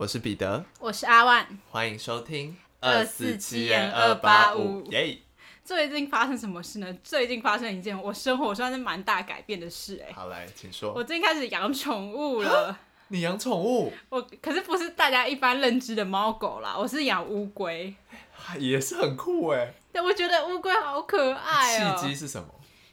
我是彼得，我是阿万。欢迎收听二四七元二八五耶！最近发生什么事呢？最近发生一件我生活算是蛮大改变的事、哎，好来，请说。我最近开始养宠物了。你养宠物我可是不是大家一般认知的猫狗啦，我是养乌龟。也是很酷哎。对，我觉得乌龟好可爱哦、契机是什么？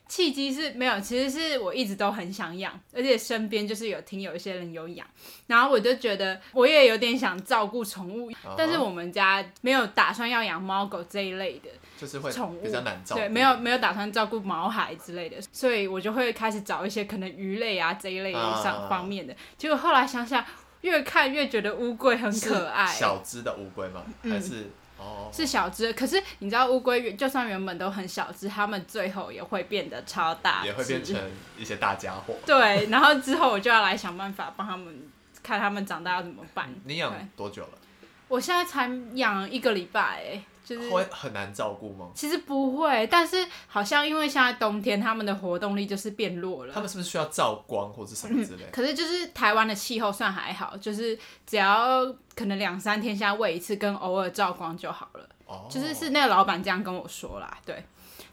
契机是没有，其实是我一直都很想养，而且身边就是有听有一些人有养，然后我就觉得我也有点想照顾宠物，但是我们家没有打算要养猫狗这一类的，就是会宠物比较难照顾。对，没有没有打算照顾毛孩之类的，所以我就会开始找一些可能鱼类啊这一类的上啊方面的。结果后来想想，越看越觉得乌龟很可爱，小只的乌龟吗？嗯还是哦？是小只。可是你知道乌龟就算原本都很小只，它们最后也会变得超大只，也会变成一些大家伙。对。然后之后我就要来想办法帮他们看他们长大要怎么办。你养多久了？我现在才养一个礼拜，哎，就是会很难照顾吗？其实不会，但是好像因为现在冬天，他们的活动力就是变弱了。他们是不是需要照光或者什么之类的？可是就是台湾的气候算还好，就是只要可能两三天下喂一次，跟偶尔照光就好了。哦，就是是那个老板这样跟我说啦，对。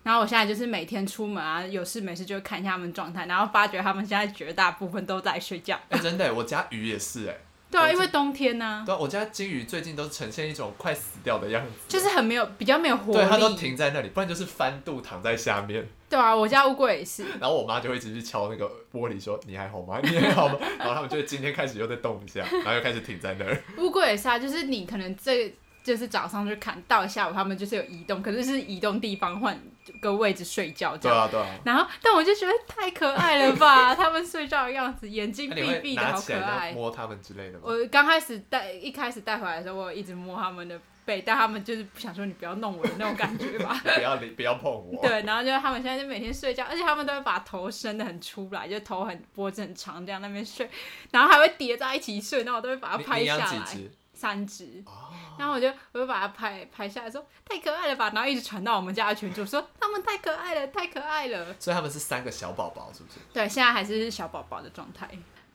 然后我现在就是每天出门啊，有事没事就会看一下他们状态，然后发觉他们现在绝大部分都在睡觉。哎，真的，我家鱼也是哎。对啊，因为冬天呢、对啊，我家金鱼最近都呈现一种快死掉的样子，就是很没有比较没有活力。对，它都停在那里，不然就是翻肚躺在下面，对啊，我家乌龟也是。然后我妈就会一直去敲那个玻璃说你还好吗？你还好吗？然后他们就今天开始又在动一下，然后又开始停在那儿。乌龟也是啊，就是你可能这就是早上就看到下午他们就是有移动，可是是移动地方换个位置睡觉这样。对啊，对啊。然后，但我就觉得太可爱了吧，他们睡觉的样子，眼睛那你会闭闭的，好拿起来然后可爱。摸他们之类的吗？我刚开始带一开始带回来的时候，我有一直摸他们的背，但他们就是不想说你不要弄我的那种感觉吧。不要理，不要碰我。对，然后就他们现在就每天睡觉，而且他们都会把头伸的很出来，就头很脖子很长这样那边睡，然后还会叠在一起睡，然后我都会把它你你拍下来。只？三只，哦，然后我就我就把它拍拍下来说太可爱了吧，然后一直传到我们家的群主说他们太可爱了，太可爱了。所以他们是三个小宝宝，是不是？对，现在还是小宝宝的状态，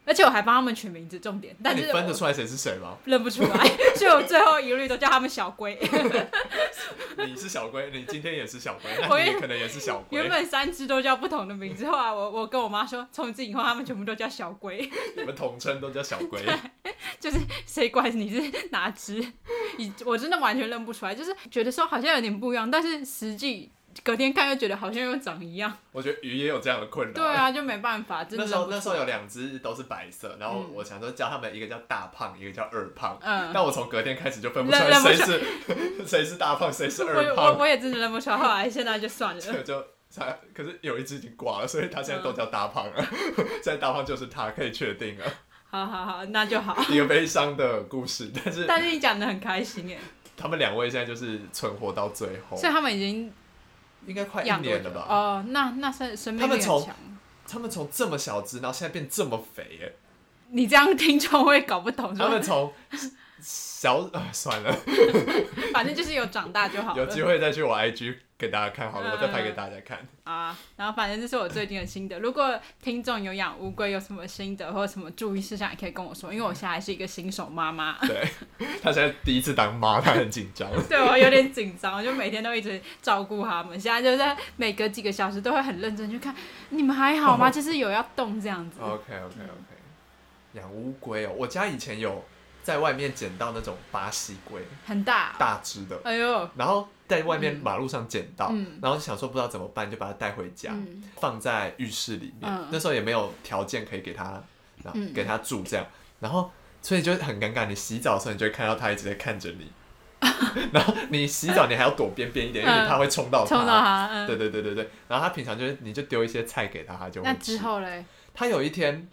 而且我还帮他们取名字，重点，但是我分得出来谁是谁吗？认不出来，所以我最后一律都叫他们小龟。你是小龟，你今天也是小龟，那你可能也是小龟原。本三只都叫不同的名字，后来我我跟我妈说，从此以后他们全部都叫小龟，你们统称都叫小龟。就是谁管你是哪只，你我真的完全认不出来，就是觉得说好像有点不一样，但是实际隔天看又觉得好像又长一样。我觉得鱼也有这样的困扰。对啊，就没办法，真的那时候那时候有两只都是白色，然后嗯我想说叫他们一个叫大胖，一个叫二胖。嗯。但我从隔天开始就分不出来谁是 谁是大胖，谁是二胖。我我也真的认不出来，后来 现在就算了。这个就他，可是有一只已经挂了，所以他现在都叫大胖了。现在大胖就是他，可以确定了。好好好，那就好。一个悲伤的故事，但是但是你讲的很开心耶，他们两位现在就是存活到最后，所以他们已经应该快一年了吧？哦，那那生生命他们从力很强。他们从这么小只，然后现在变这么肥耶！你这样听众会搞不懂，他们从小啊算了，反正就是有长大就好了。有机会再去我 IG 给大家看好了，嗯我再拍给大家看。啊，然后反正这是我最近的心得。如果听众有养乌龟有什么心得或者什么注意事项，也可以跟我说，因为我现在还是一个新手妈妈，对，他现在第一次当妈，他很紧张。对我有点紧张，我就每天都一直照顾他们。现在就在每隔几个小时都会很认真去看你们还好吗？哦 就是有要动这样子。OK OK OK，养乌龟哦，我家以前有在外面捡到那种巴西龟，很大，大只的，哎呦，然后在外面嗯。马路上捡到，嗯。然后就想说不知道怎么办，就把它带回家，嗯。放在浴室里面。嗯。那时候也没有条件可以给它，然后嗯。给它住这样，然后所以就很尴尬。你洗澡的时候，你就会看到它一直在看着你，然后你洗澡你还要躲边边一点，因为嗯它会冲到它。冲到他，嗯，对对对对对，然后它平常就是你就丢一些菜给它，它就那会吃之。后嘞，它有一天，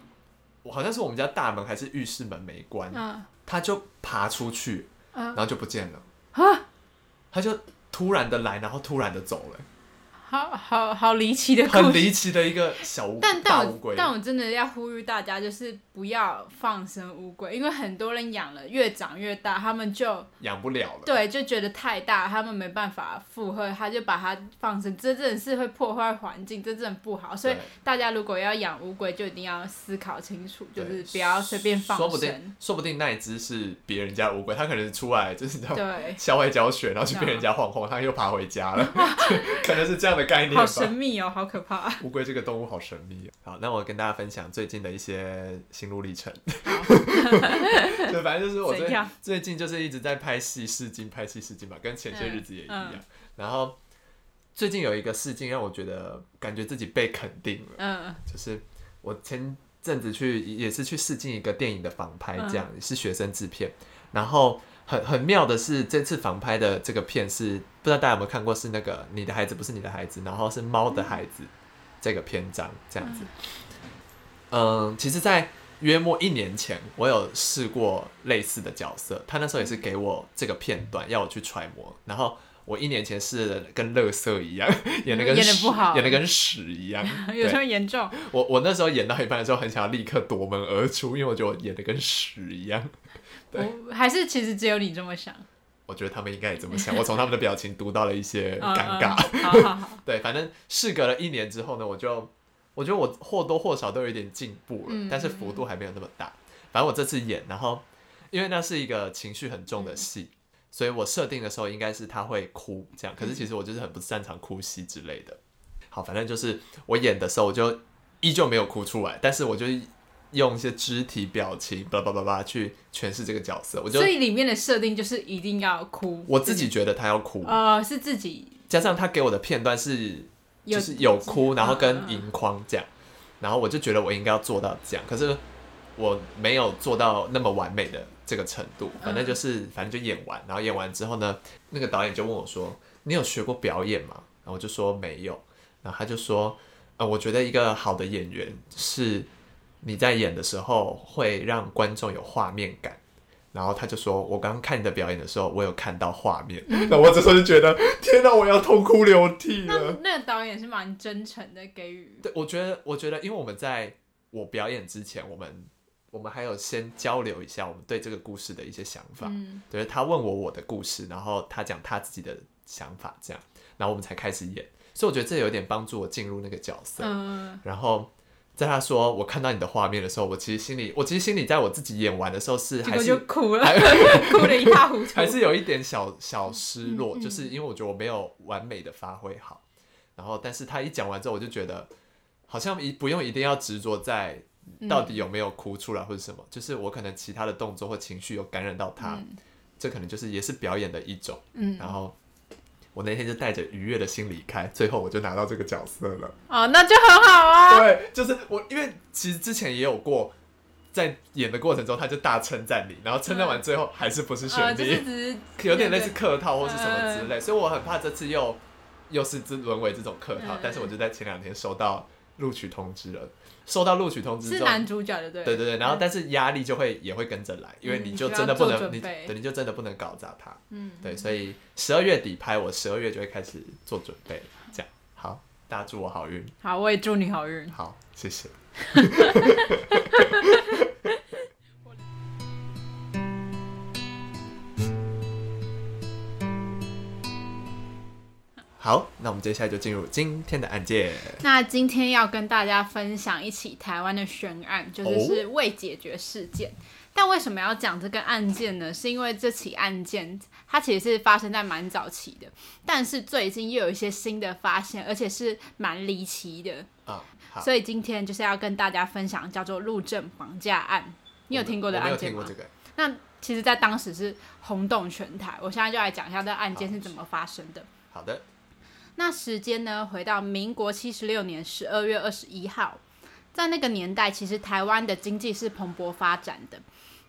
我好像是我们家大门还是浴室门没关，嗯它就爬出去，嗯然后就不见了。啊他就突然的来，然后突然的走了。好好好离奇的故很事。离奇的一个小乌 但但乌龟。但我真的要呼吁大家，就是不要放生乌龟，因为很多人养了越长越大，他们就养不了了。对就觉得太大，他们没办法负荷，他就把它放生，这真的是会破坏环境，这真的不好。所以大家如果要养乌龟，就一定要思考清楚，就是不要随便放说不定生。说不定那一只是别人家乌龟，它可能是出来就是叫对，校外教学，然后去被人家晃晃，它又爬回家了，可能是这样的概念好。神秘哦，好可怕。乌龟这个动物好神秘。好，那我跟大家分享最近的一些心路历程。对，反正就是我最？最近就是一直在拍戏试镜，拍戏试镜嘛，跟前些日子也一样。嗯然后最近有一个试镜让我觉得感觉自己被肯定了，嗯就是我前阵子去也是去试镜一个电影的仿拍，这样、也是学生制片。然后很很妙的是，这次仿拍的这个片是不知道大家有没有看过，是那个你的孩子不是你的孩子，然后是猫的孩子、这个篇章这样子。嗯，其实，在约莫一年前，我有试过类似的角色，他那时候也是给我这个片段要我去揣摩，然后。我一年前是跟乐色一样，演的跟演的不好演的跟屎一样。有对这么严重？我我那时候演到一半的时候，很想要立刻夺门而出，因为我觉得我演的跟屎一样。对我还是其实只有你这么想。我觉得他们应该也这么想，我从他们的表情读到了一些尴尬。嗯 嗯好好好，对，反正事隔了一年之后呢，我就我觉得我或多或少都有一点进步了，嗯但是幅度还没有那么大。反正我这次演，然后因为那是一个情绪很重的戏，所以我设定的时候应该是他会哭这样，可是其实我就是很不擅长哭戏之类的。好，反正就是我演的时候，我就依旧没有哭出来，但是我就用一些肢体表情，巴拉巴拉巴去诠释这个角色。我就所以里面的设定就是一定要哭。我自己觉得他要哭，呃是自己加上他给我的片段是有就是有哭，然后跟盈眶这样，然后我就觉得我应该要做到这样，可是我没有做到那么完美的这个程度。反正就是，反正就演完，然后演完之后呢，那个导演就问我说：“你有学过表演吗？”然后我就说没有，然后他就说：“呃，我觉得一个好的演员是你在演的时候会让观众有画面感。”然后他就说：“我刚刚看你的表演的时候，我有看到画面。”那我这时候就觉得，天哪，我要痛哭流涕那了。那个导演是蛮真诚的给予。对，我觉得，我觉得，因为我们在我表演之前，我们我们还有先交流一下我们对这个故事的一些想法。嗯对，他问我我的故事，然后他讲他自己的想法，这样，然后我们才开始演。所以我觉得这有点帮助我进入那个角色。嗯然后在他说我看到你的画面的时候，我其实心里，我其实心里在我自己演完的时候是结果还是就哭了，哭的一塌糊涂。还是有一点小小失落，嗯嗯就是因为我觉得我没有完美的发挥好。然后，但是他一讲完之后，我就觉得好像一不用一定要执着在到底有没有哭出来或者什么，就是我可能其他的动作或情绪有感染到他，嗯这可能就是也是表演的一种。嗯然后我那天就带着愉悦的心离开，最后我就拿到这个角色了。哦，那就很好啊。对，就是我，因为其实之前也有过。在演的过程中，他就大称赞你，然后称赞完最后还是不是选呃，你，有点类似客套或是什么之嗯类，所以我很怕这次又又是这沦为这种客套。嗯但是我就在前两天收到录取通知了，收到录取通知之后，是男主角的对。对对对，然后但是压力就会也会跟着来，因为嗯你就真的不能你你就真的不能搞砸它。嗯，对，所以十二月底拍，我十二月就会开始做准备，这样好，大家祝我好运，好，我也祝你好运。好，谢谢。好，那我们接下来就进入今天的案件。那今天要跟大家分享一起台湾的悬案，就是哦是未解决事件。但为什么要讲这个案件呢？是因为这起案件它其实是发生在蛮早期的，但是最近又有一些新的发现，而且是蛮离奇的。所以今天就是要跟大家分享叫做路政绑架案。你有听过的案件吗听过这？个。那其实，在当时是轰动全台。我现在就来讲一下这个案件是怎么发生的。好的，那时间呢，回到民国七十六年十二月二十一号，在那个年代，其实台湾的经济是蓬勃发展的。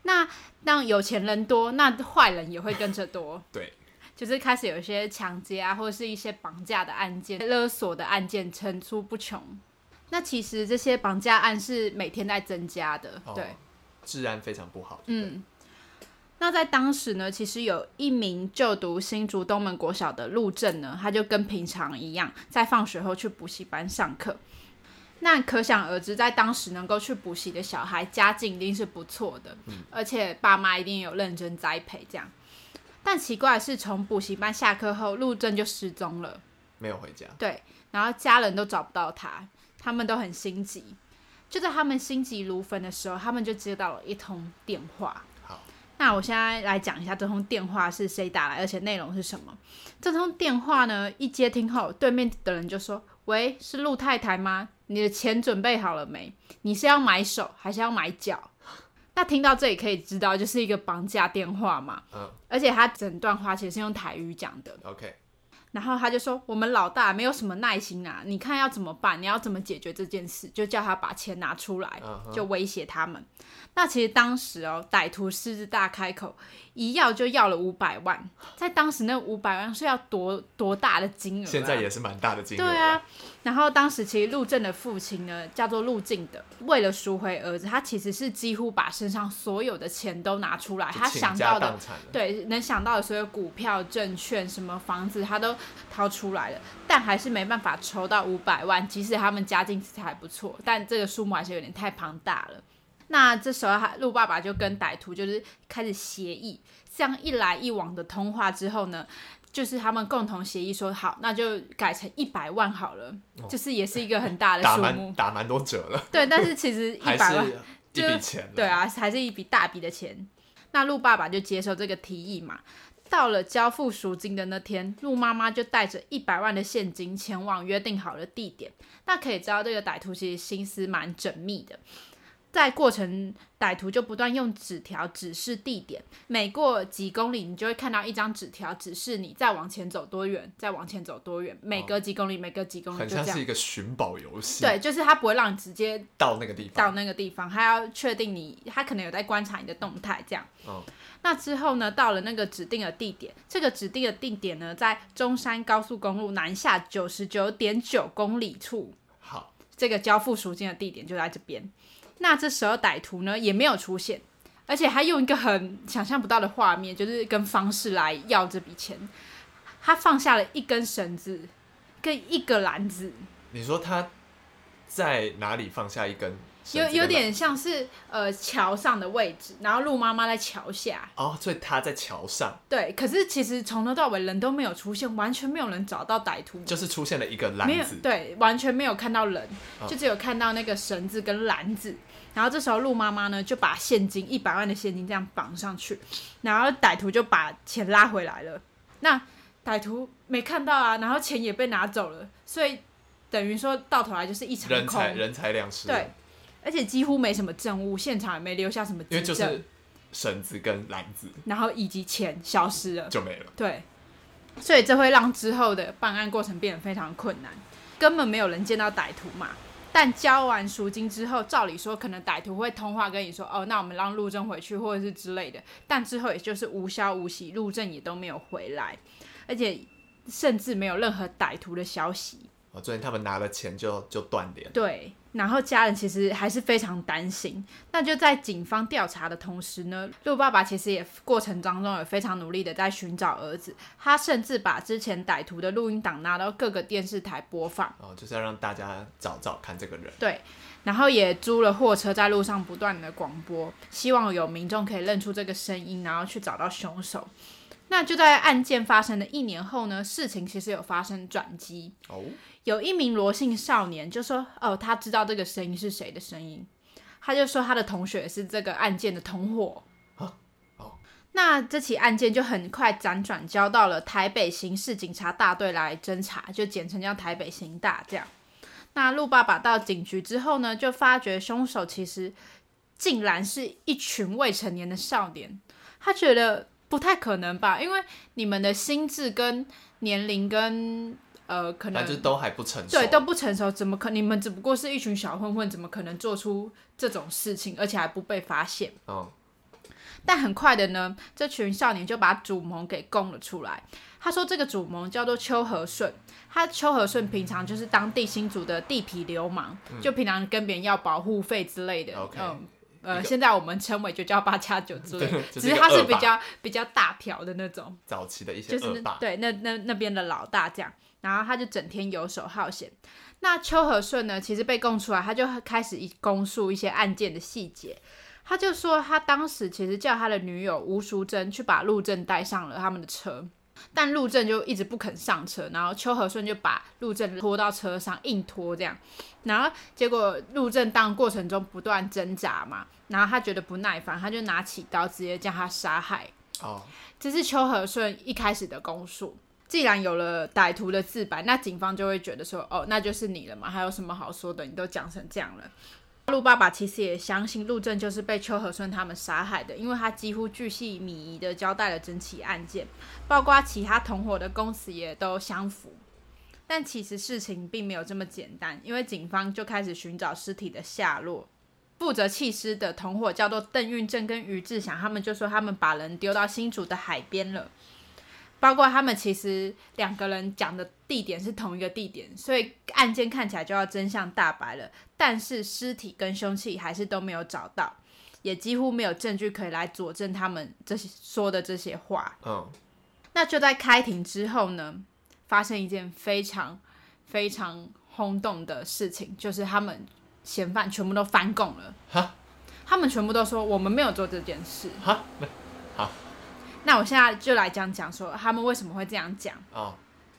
那让有钱人多，那坏人也会跟着多。对，就是开始有一些抢劫啊，或者是一些绑架的案件、勒索的案件层出不穷。那其实这些绑架案是每天在增加的，哦对，治安非常不好。嗯。那在当时呢，其实有一名就读新竹东门国小的陆正呢，他就跟平常一样，在放学后去补习班上课。那可想而知，在当时能够去补习的小孩，家境一定是不错的，而且爸妈一定有认真栽培这样。但奇怪的是，从补习班下课后，陆正就失踪了，没有回家。对，然后家人都找不到他，他们都很心急。就在他们心急如焚的时候，他们就接到了一通电话。好，那我现在来讲一下这通电话是谁打来，而且内容是什么。这通电话呢，一接听后，对面的人就说：“喂，是陆太太吗？你的钱准备好了没？你是要买手还是要买脚？”那听到这里可以知道，就是一个绑架电话嘛。嗯，而且他整段话其实是用台语讲的。OK，然后他就说：“我们老大没有什么耐心啊，你看要怎么办？你要怎么解决这件事？就叫他把钱拿出来就威胁他们。那其实当时哦，歹徒狮子大开口，一要就要了五百万，在当时那五百万是要多多大的金额、啊？现在也是蛮大的金额。对啊，，然后当时其实陆正的父亲呢，叫做陆敬德，为了赎回儿子，他其实是几乎把身上所有的钱都拿出来，他想到的。对，能想到的所有股票、证券、什么房子，他都掏出来了，但还是没办法筹到五百万。即使他们家境其实还不错，但这个数目还是有点太庞大了。那这时候，他陆爸爸就跟歹徒就是开始协议，这样一来一往的通话之后呢，就是他们共同协议说好，那就改成一百万好了，就是也是一个很大的数目。打蛮多折了，对，但是其实 一百万就一笔钱。对啊，还是一笔大笔的钱。那陆爸爸就接受这个提议嘛。到了交付赎金的那天，陆妈妈就带着一百万的现金前往约定好的地点。那可以知道，这个歹徒其实心思蛮缜密的。在过程，歹徒就不断用纸条指示地点，每过几公里，你就会看到一张纸条指示你再往前走多远，再往前走多远，每隔几公里，每隔几公里就这样。很像是一个寻宝游戏。，对，就是他不会让你直接到那个地方到。那个地方，他要确定你，他可能有在观察你的动态，这样。嗯那之后呢，到了那个指定的地点，这个指定的地点呢，在中山高速公路南下九十九点九公里处，好，这个交付赎金的地点就在这边。那这时候歹徒呢也没有出现，而且还用一个很想象不到的画面，就是跟方式来要这笔钱。他放下了一根绳子跟一个篮子，你说他在哪里放下一根？有有点像是呃桥上的位置，然后鹿妈妈在桥下，哦，所以他在桥上，对。可是其实从头到尾人都没有出现，完全没有人找到歹徒，就是出现了一个篮没有子。对，完全没有看到人，哦就只有看到那个绳子跟篮子。然后这时候陆妈妈呢就把现金一百万的现金这样绑上去，然后歹徒就把钱拉回来了。那歹徒没看到啊，然后钱也被拿走了，所以等于说到头来就是一场空。人财人财两失。对，而且几乎没什么证物，现场也没留下什么因为就是绳子跟篮子然后以及钱消失了。就没了。对，所以这会让之后的办案过程变得非常困难，根本没有人见到歹徒嘛。但交完赎金之后，照理说可能歹徒会通话跟你说，哦，那我们让陆正回去，或者是之类的。但之后也就是无消无息，陆正也都没有回来，而且甚至没有任何歹徒的消息。哦，所以他们拿了钱就就断联。对，然后家人其实还是非常担心。那就在警方调查的同时呢，陆爸爸其实也过程当中也非常努力的在寻找儿子。他甚至把之前歹徒的录音档拿到各个电视台播放，哦，就是要让大家找找看这个人。对，然后也租了货车在路上不断的广播，希望有民众可以认出这个声音，然后去找到凶手。那就在案件发生的一年后呢，事情其实有发生转机。哦，有一名罗姓少年就说：“哦，他知道这个声音是谁的声音。”他就说他的同学是这个案件的同伙。那这起案件就很快辗转交到了台北刑事警察大队来侦查，就简称叫台北刑大这样。那陆爸爸到警局之后呢，就发觉凶手其实竟然是一群未成年的少年。他觉得不太可能吧，因为你们的心智跟年龄跟呃可能就是都还不成熟。对，都不成熟，怎么可？你们只不过是一群小混混，怎么可能做出这种事情，而且还不被发现？嗯，但很快的呢，这群少年就把主谋给供了出来。他说这个主谋叫做邱和顺，他邱和顺平常就是当地新竹的地痞流氓，就平常跟别人要保护费之类的，嗯嗯呃，现在我们称为就叫八加九之类的，就只是他是比较比较大条的那种。早期的一些就是那，对那那那边的老大这样，然后他就整天游手好闲。那邱和顺呢，其实被供出来，他就开始一公述一些案件的细节。他就说，他当时其实叫他的女友吴淑珍去把陆正带上了他们的车，但陆正就一直不肯上车，然后邱和顺就把陆正拖到车上，硬拖这样。然后结果陆正当过程中不断挣扎嘛，然后他觉得不耐烦，他就拿起刀直接将他杀害。哦，这是邱和顺一开始的供述。既然有了歹徒的自白，那警方就会觉得说，哦，那就是你了嘛，还有什么好说的？你都讲成这样了。陆爸爸其实也相信陆正就是被邱和顺他们杀害的，因为他几乎巨细靡遗的交代了整起案件，包括其他同伙的供词也都相符。但其实事情并没有这么简单，因为警方就开始寻找尸体的下落。负责弃尸的同伙叫做邓运正跟于志祥，他们就说他们把人丢到新竹的海边了。包括他们其实两个人讲的地点是同一个地点，所以案件看起来就要真相大白了。但是尸体跟凶器还是都没有找到，也几乎没有证据可以来佐证他们这些说的这些话。嗯，那就在开庭之后呢，发生一件非常非常轰动的事情，就是他们嫌犯全部都翻供了。哈，他们全部都说我们没有做这件事。哈，好，那我现在就来讲讲说他们为什么会这样讲。哦，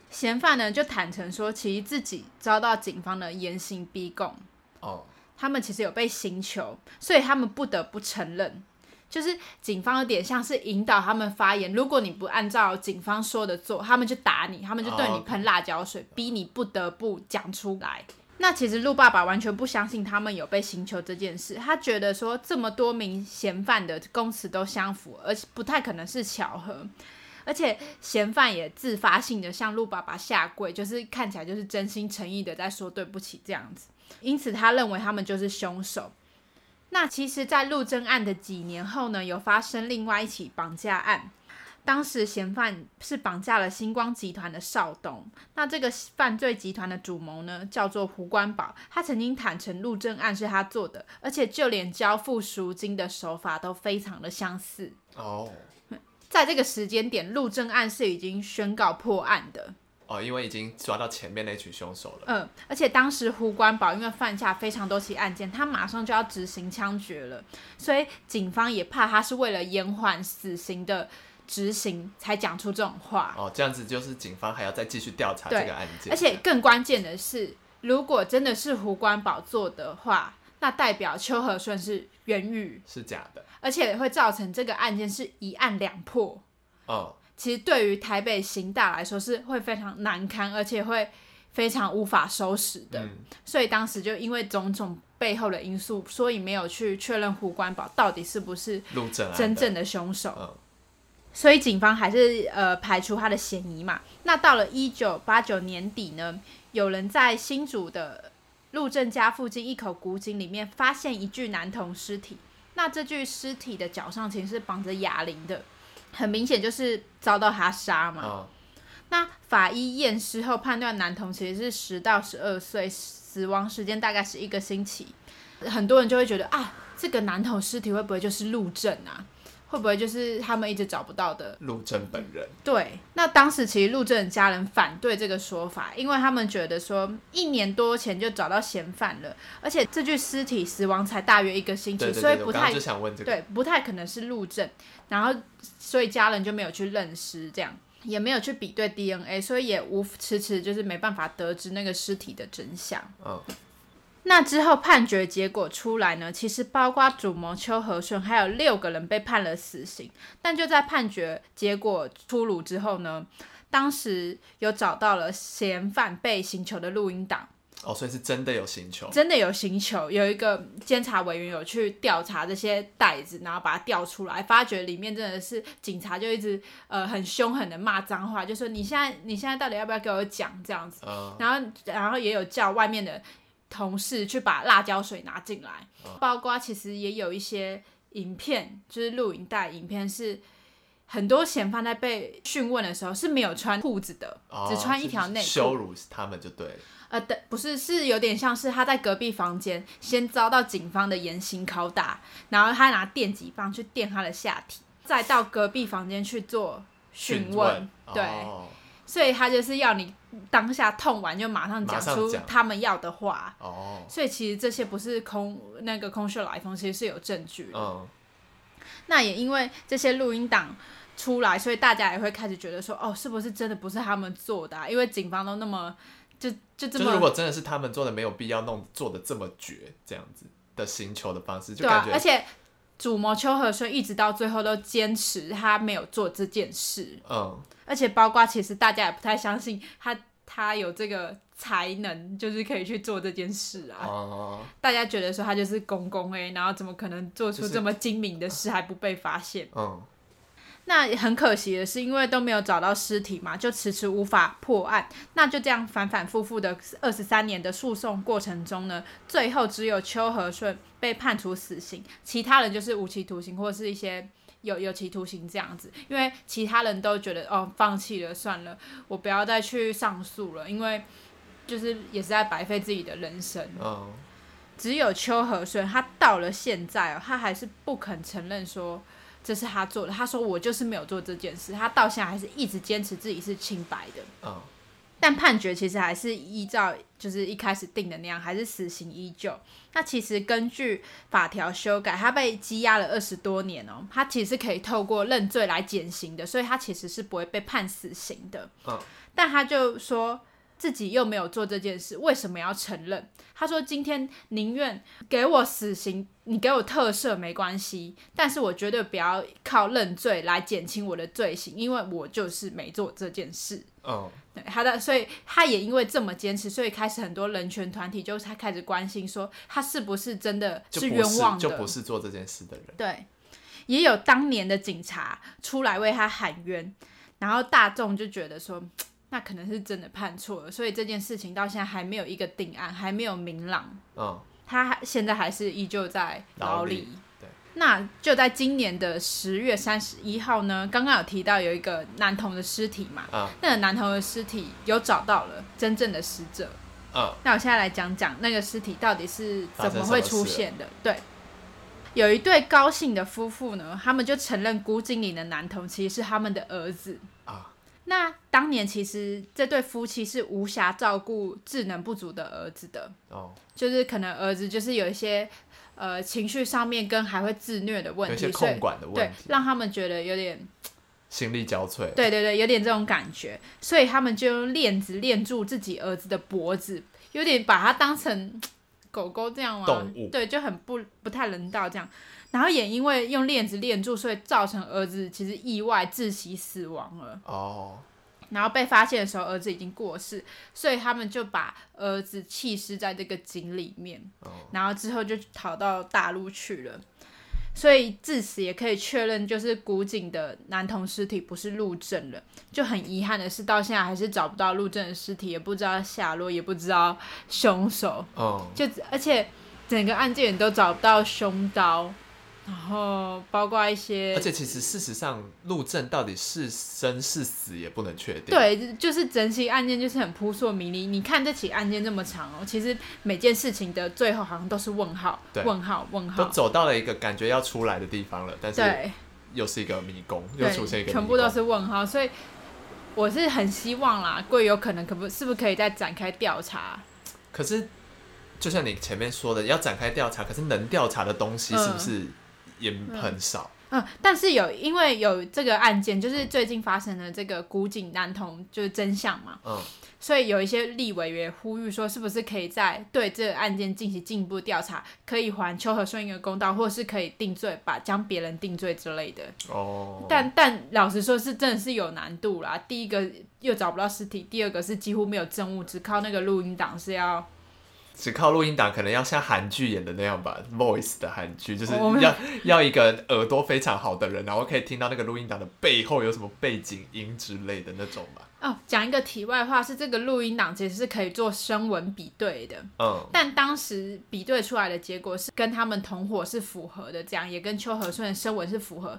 嫌犯呢就坦诚说，其实自己遭到警方的严刑逼供，哦，他们其实有被刑求，所以他们不得不承认，就是警方有点像是引导他们发言，如果你不按照警方说的做，他们就打你，他们就对你哦喷辣椒水，逼你不得不讲出来。那其实陆爸爸完全不相信他们有被刑求这件事，他觉得说这么多名嫌犯的供词都相符，而且不太可能是巧合。而且嫌犯也自发性的向陆爸爸下跪，就是看起来就是真心诚意的在说对不起这样子。因此他认为他们就是凶手。那其实，在陆贞案的几年后呢，有发生另外一起绑架案。当时嫌犯是绑架了星光集团的邵东，那这个犯罪集团的主谋呢叫做胡关宝，他曾经坦诚陆正案是他做的，而且就连交付赎金的手法都非常的相似。哦，在这个时间点，陆正案是已经宣告破案的，哦，因为已经抓到前面那群凶手了。嗯，而且当时胡关宝因为犯下非常多起案件，他马上就要执行枪决了，所以警方也怕他是为了延缓死刑的执行才讲出这种话。哦，这样子就是警方还要再继续调查这个案件，而且更关键的是，如果真的是胡关宝做的话，那代表邱和顺是冤狱，是假的。而且会造成这个案件是一案两破。哦，其实对于台北刑大来说是会非常难堪，而且会非常无法收拾的。嗯，所以当时就因为种种背后的因素，所以没有去确认胡关宝到底是不是真正的凶手。嗯所以警方还是呃排除他的嫌疑嘛。那到了一九八九年底呢，有人在新竹的陆正家附近一口古井里面发现一具男童尸体。那这具尸体的脚上其实是绑着哑铃的，很明显就是遭到他杀嘛。哦，那法医验尸后判断男童其实是十到十二岁，死亡时间大概是一个星期。很多人就会觉得啊，这个男童尸体会不会就是陆正啊？会不会就是他们一直找不到的？陆正本人。对，那当时其实陆正的家人反对这个说法，因为他们觉得说一年多前就找到嫌犯了，而且这具尸体死亡才大约一个星期，对对对，所以不太想问这个。对，不太可能是陆正，然后所以家人就没有去认尸，这样也没有去比对 DNA，所以也无迟迟就是没办法得知那个尸体的真相。嗯，那之后判决结果出来呢，其实包括主谋邱和顺还有六个人被判了死刑，但就在判决结果出炉之后呢，当时有找到了嫌犯被刑求的录音档。哦，所以是真的有刑求。真的有刑求，有一个监察委员有去调查这些袋子，然后把它调出来，发觉里面真的是警察就一直呃很凶狠的骂脏话，就说你现在你现在到底要不要给我讲这样子，嗯，然后然后也有叫外面的同事去把辣椒水拿进来，包括其实也有一些影片，就是录影带影片是。很多嫌犯在被讯问的时候是没有穿裤子的，哦只穿一条内裤。羞辱他们就对了。呃，的不是，是有点像是他在隔壁房间先遭到警方的严刑拷打，然后他拿电击棒去电他的下体，再到隔壁房间去做询问，对，哦所以他就是要你当下痛完就马上讲出他们要的话，哦，所以其实这些不是空那个空穴来风，其实是有证据的。嗯，那也因为这些录音档出来，所以大家也会开始觉得说，哦，是不是真的不是他们做的、啊？因为警方都那么就就这么就如果真的是他们做的，没有必要弄做的这么绝，这样子的刑求的方式，就感觉而且主谋邱和顺一直到最后都坚持他没有做这件事，嗯，而且包括其实大家也不太相信他他有这个才能，就是可以去做这件事啊。哦，大家觉得说他就是公公哎、然后怎么可能做出这么精明的事还不被发现？嗯，那也很可惜的是，因为都没有找到尸体嘛，就迟迟无法破案。那就这样反反复复的二十三年的诉讼过程中呢，最后只有邱和顺被判处死刑，其他人就是无期徒刑或者是一些有有期徒刑这样子。因为其他人都觉得哦，放弃了算了，我不要再去上诉了，因为就是也是在白费自己的人生。嗯，只有邱和顺，他到了现在哦，他还是不肯承认说这是他做的。他说我就是没有做这件事，他到现在还是一直坚持自己是清白的。嗯，但判决其实还是依照就是一开始定的那样，还是死刑依旧。那其实根据法条修改，他被羁押了二十多年哦，他其实可以透过认罪来减刑的，所以他其实是不会被判死刑的。嗯，但他就说自己又没有做这件事，为什么要承认？他说今天宁愿给我死刑，你给我特赦没关系，但是我绝对不要靠认罪来减轻我的罪行，因为我就是没做这件事。嗯，对他的，所以他也因为这么坚持，所以开始很多人权团体就他开始关心说他是不是真的是冤枉的，就不是做这件事的人，对，也有当年的警察出来为他喊冤，然后大众就觉得说，那可能是真的判错了，所以这件事情到现在还没有一个定案，还没有明朗，嗯，他还现在还是依旧在牢里。对，那就在今年的十月三十一号呢，刚刚有提到有一个男童的尸体嘛，啊，那个男童的尸体有找到了真正的死者。嗯，那我现在来讲讲那个尸体到底是怎么会出现的。啊对，有一对高姓的夫妇呢，他们就承认古井里的男童其实是他们的儿子。啊，那当年其实这对夫妻是无暇照顾智能不足的儿子的，哦，就是可能儿子就是有一些呃情绪上面跟还会自虐的问有一些题，所以控管的对问题，让他们觉得有点心力交瘁，对对对，有点这种感觉，所以他们就用链子链住自己儿子的脖子，有点把他当成狗狗这样吗？动物。对，就很不不太人道这样。然后也因为用链子链住，所以造成儿子其实意外窒息死亡了。哦，然后被发现的时候，儿子已经过世，所以他们就把儿子弃尸在这个井里面。哦，然后之后就逃到大陆去了。所以至此也可以确认，就是古井的男童尸体不是陆正了。就很遗憾的是，到现在还是找不到陆正的尸体，也不知道下落，也不知道凶手。哦，就而且整个案件也都找不到凶刀，然后包括一些而且其实事实上，陆正到底是生是死也不能确定，，对，就是整起案件就是很扑朔迷离。你看这起案件这么长哦，其实每件事情的最后好像都是问号，对问号，问号都。走到了一个感觉要出来的地方了，但是，又是一个迷宫，又出现一个全部都是问号，所以我是很希望啦，贵有可能可不是不是可以再展开调查？可是，就像你前面说的，要展开调查，可是能调查的东西是不是也很少？嗯，但是有因为有这个案件，就是最近发生的这个古井男童就是真相嘛，嗯，所以有一些立委也呼吁说，是不是可以在对这个案件进行进一步调查，可以还邱和顺一个公道，或是可以定罪，把将别人定罪之类的。哦，但但老实说，是真的是有难度啦。第一个又找不到尸体，第二个是几乎没有证物，只靠那个录音档是要只靠录音档，可能要像韩剧演的那样吧，Voice 的韩剧，就是要要一个耳朵非常好的人，然后可以听到那个录音档的背后有什么背景音之类的那种吧。哦。讲一个题外话，是这个录音档其实是可以做声纹比对的，嗯，但当时比对出来的结果是跟他们同伙是符合的，这样也跟邱和顺的声纹是符合。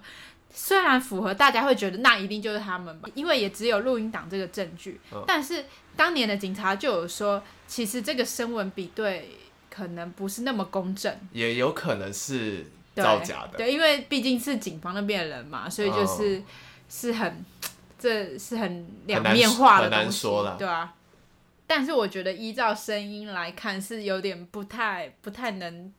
虽然符合大家会觉得那一定就是他们吧，因为也只有录音档这个证据。嗯但是当年的警察就有说，其实这个声纹比对可能不是那么公正。也有可能是造假的。对，因为毕竟是警方那边的人嘛，所以就是、是很这是很两面化的东西，对啊。但是我觉得依照声音来看，是有点不太不太能做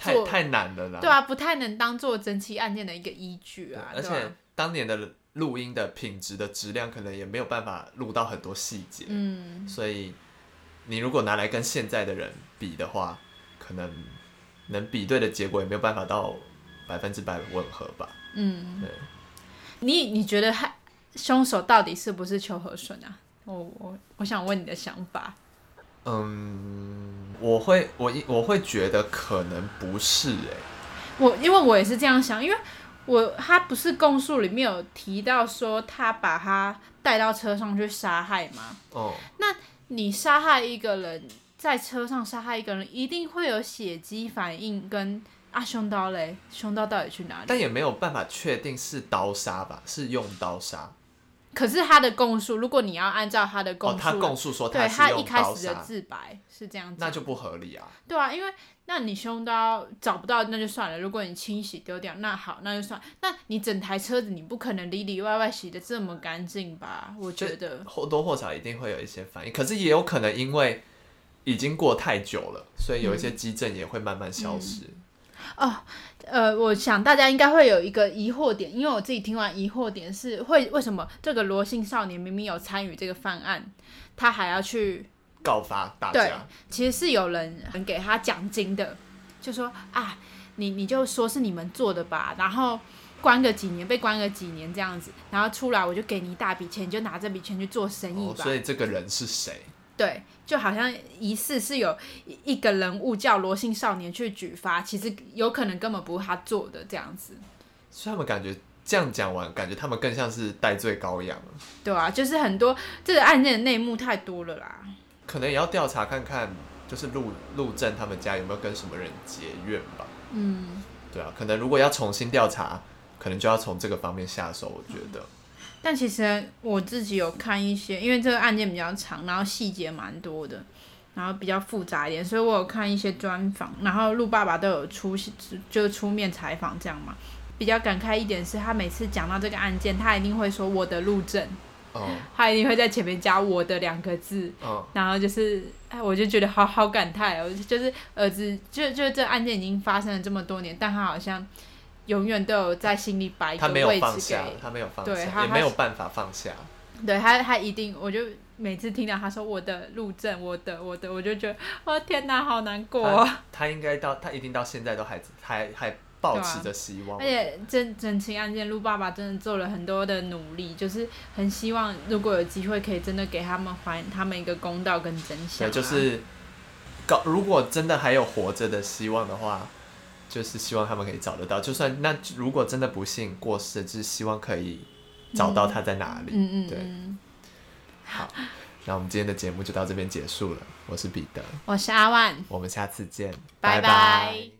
太太难了啦。对啊，不太能当做整起案件的一个依据啊。而且当年的录音的品质的质量，可能也没有办法录到很多细节。嗯，所以你如果拿来跟现在的人比的话，可能能比对的结果也没有办法到百分之百吻合吧。嗯对，你你觉得害凶手到底是不是邱和顺啊？我我我想问你的想法。嗯，我会我一我会觉得可能不是哎、我因为我也是这样想，因为我他不是供述里面有提到说他把他带到车上去杀害吗？哦，那你杀害一个人，在车上杀害一个人，一定会有血迹反应跟啊凶刀嘞，凶刀到底去哪里？但也没有办法确定是刀杀吧，是用刀杀。可是他的供述，如果你要按照他的供哦，述，他供述说对他一开始的，自白是这样子，那就不合理啊。对啊，因为那你凶刀找不到那就算了，如果你清洗丢掉，那好那就算。那你整台车子你不可能里里外外洗的这么干净吧？我觉得，或多或少一定会有一些反应，可是也有可能因为已经过太久了，所以有一些基证也会慢慢消失。呃，我想大家应该会有一个疑惑点，因为我自己听完疑惑点是会为什么这个罗姓少年明明有参与这个犯案，他还要去告发大对家，其实是有人给他奖金的，就说啊，你你就说是你们做的吧，然后关个几年，被关个几年这样子，然后出来我就给你一大笔钱，你就拿这笔钱去做生意哦，吧。所以这个人是谁？对，就好像疑似是有一一个人物叫罗姓少年去举发，其实有可能根本不是他做的这样子，所以他们感觉这样讲完，感觉他们更像是戴罪羔羊了。对啊，就是很多这个案件的内幕太多了啦。可能也要调查看看，就是陆陆正他们家有没有跟什么人结怨吧。嗯，对啊，可能如果要重新调查，可能就要从这个方面下手。我觉得，但其实我自己有看一些，因为这个案件比较长，然后细节蛮多的，然后比较复杂一点，所以我有看一些专访，然后陆爸爸都有出席，就是出面采访这样嘛。比较感慨一点是他每次讲到这个案件，他一定会说我的路政，哦他一定会在前面加我的两个字，哦，然后就是，哎，我就觉得好好感慨哦，就是儿子，就就这案件已经发生了这么多年，但他好像永远都有在心里摆一个他没有位置放下给，他没有放下，他也没有办法放下。对他，他一定，我就每次听到他说我的路政，我的我的，我就觉得，哦天哪，好难过、哦。他应该到，他一定到现在都还还还保持着希望。而且整整起案件，陆爸爸真的做了很多的努力，就是很希望如果有机会，可以真的给他们还他们一个公道跟真相、对，啊。就是搞，如果真的还有活着的希望的话，就是希望他们可以找得到。就算那如果真的不幸过世，就是希望可以找到他在哪里。嗯嗯对嗯，好，那我们今天的节目就到这边结束了。我是彼得，我是阿万。我们下次见，拜拜拜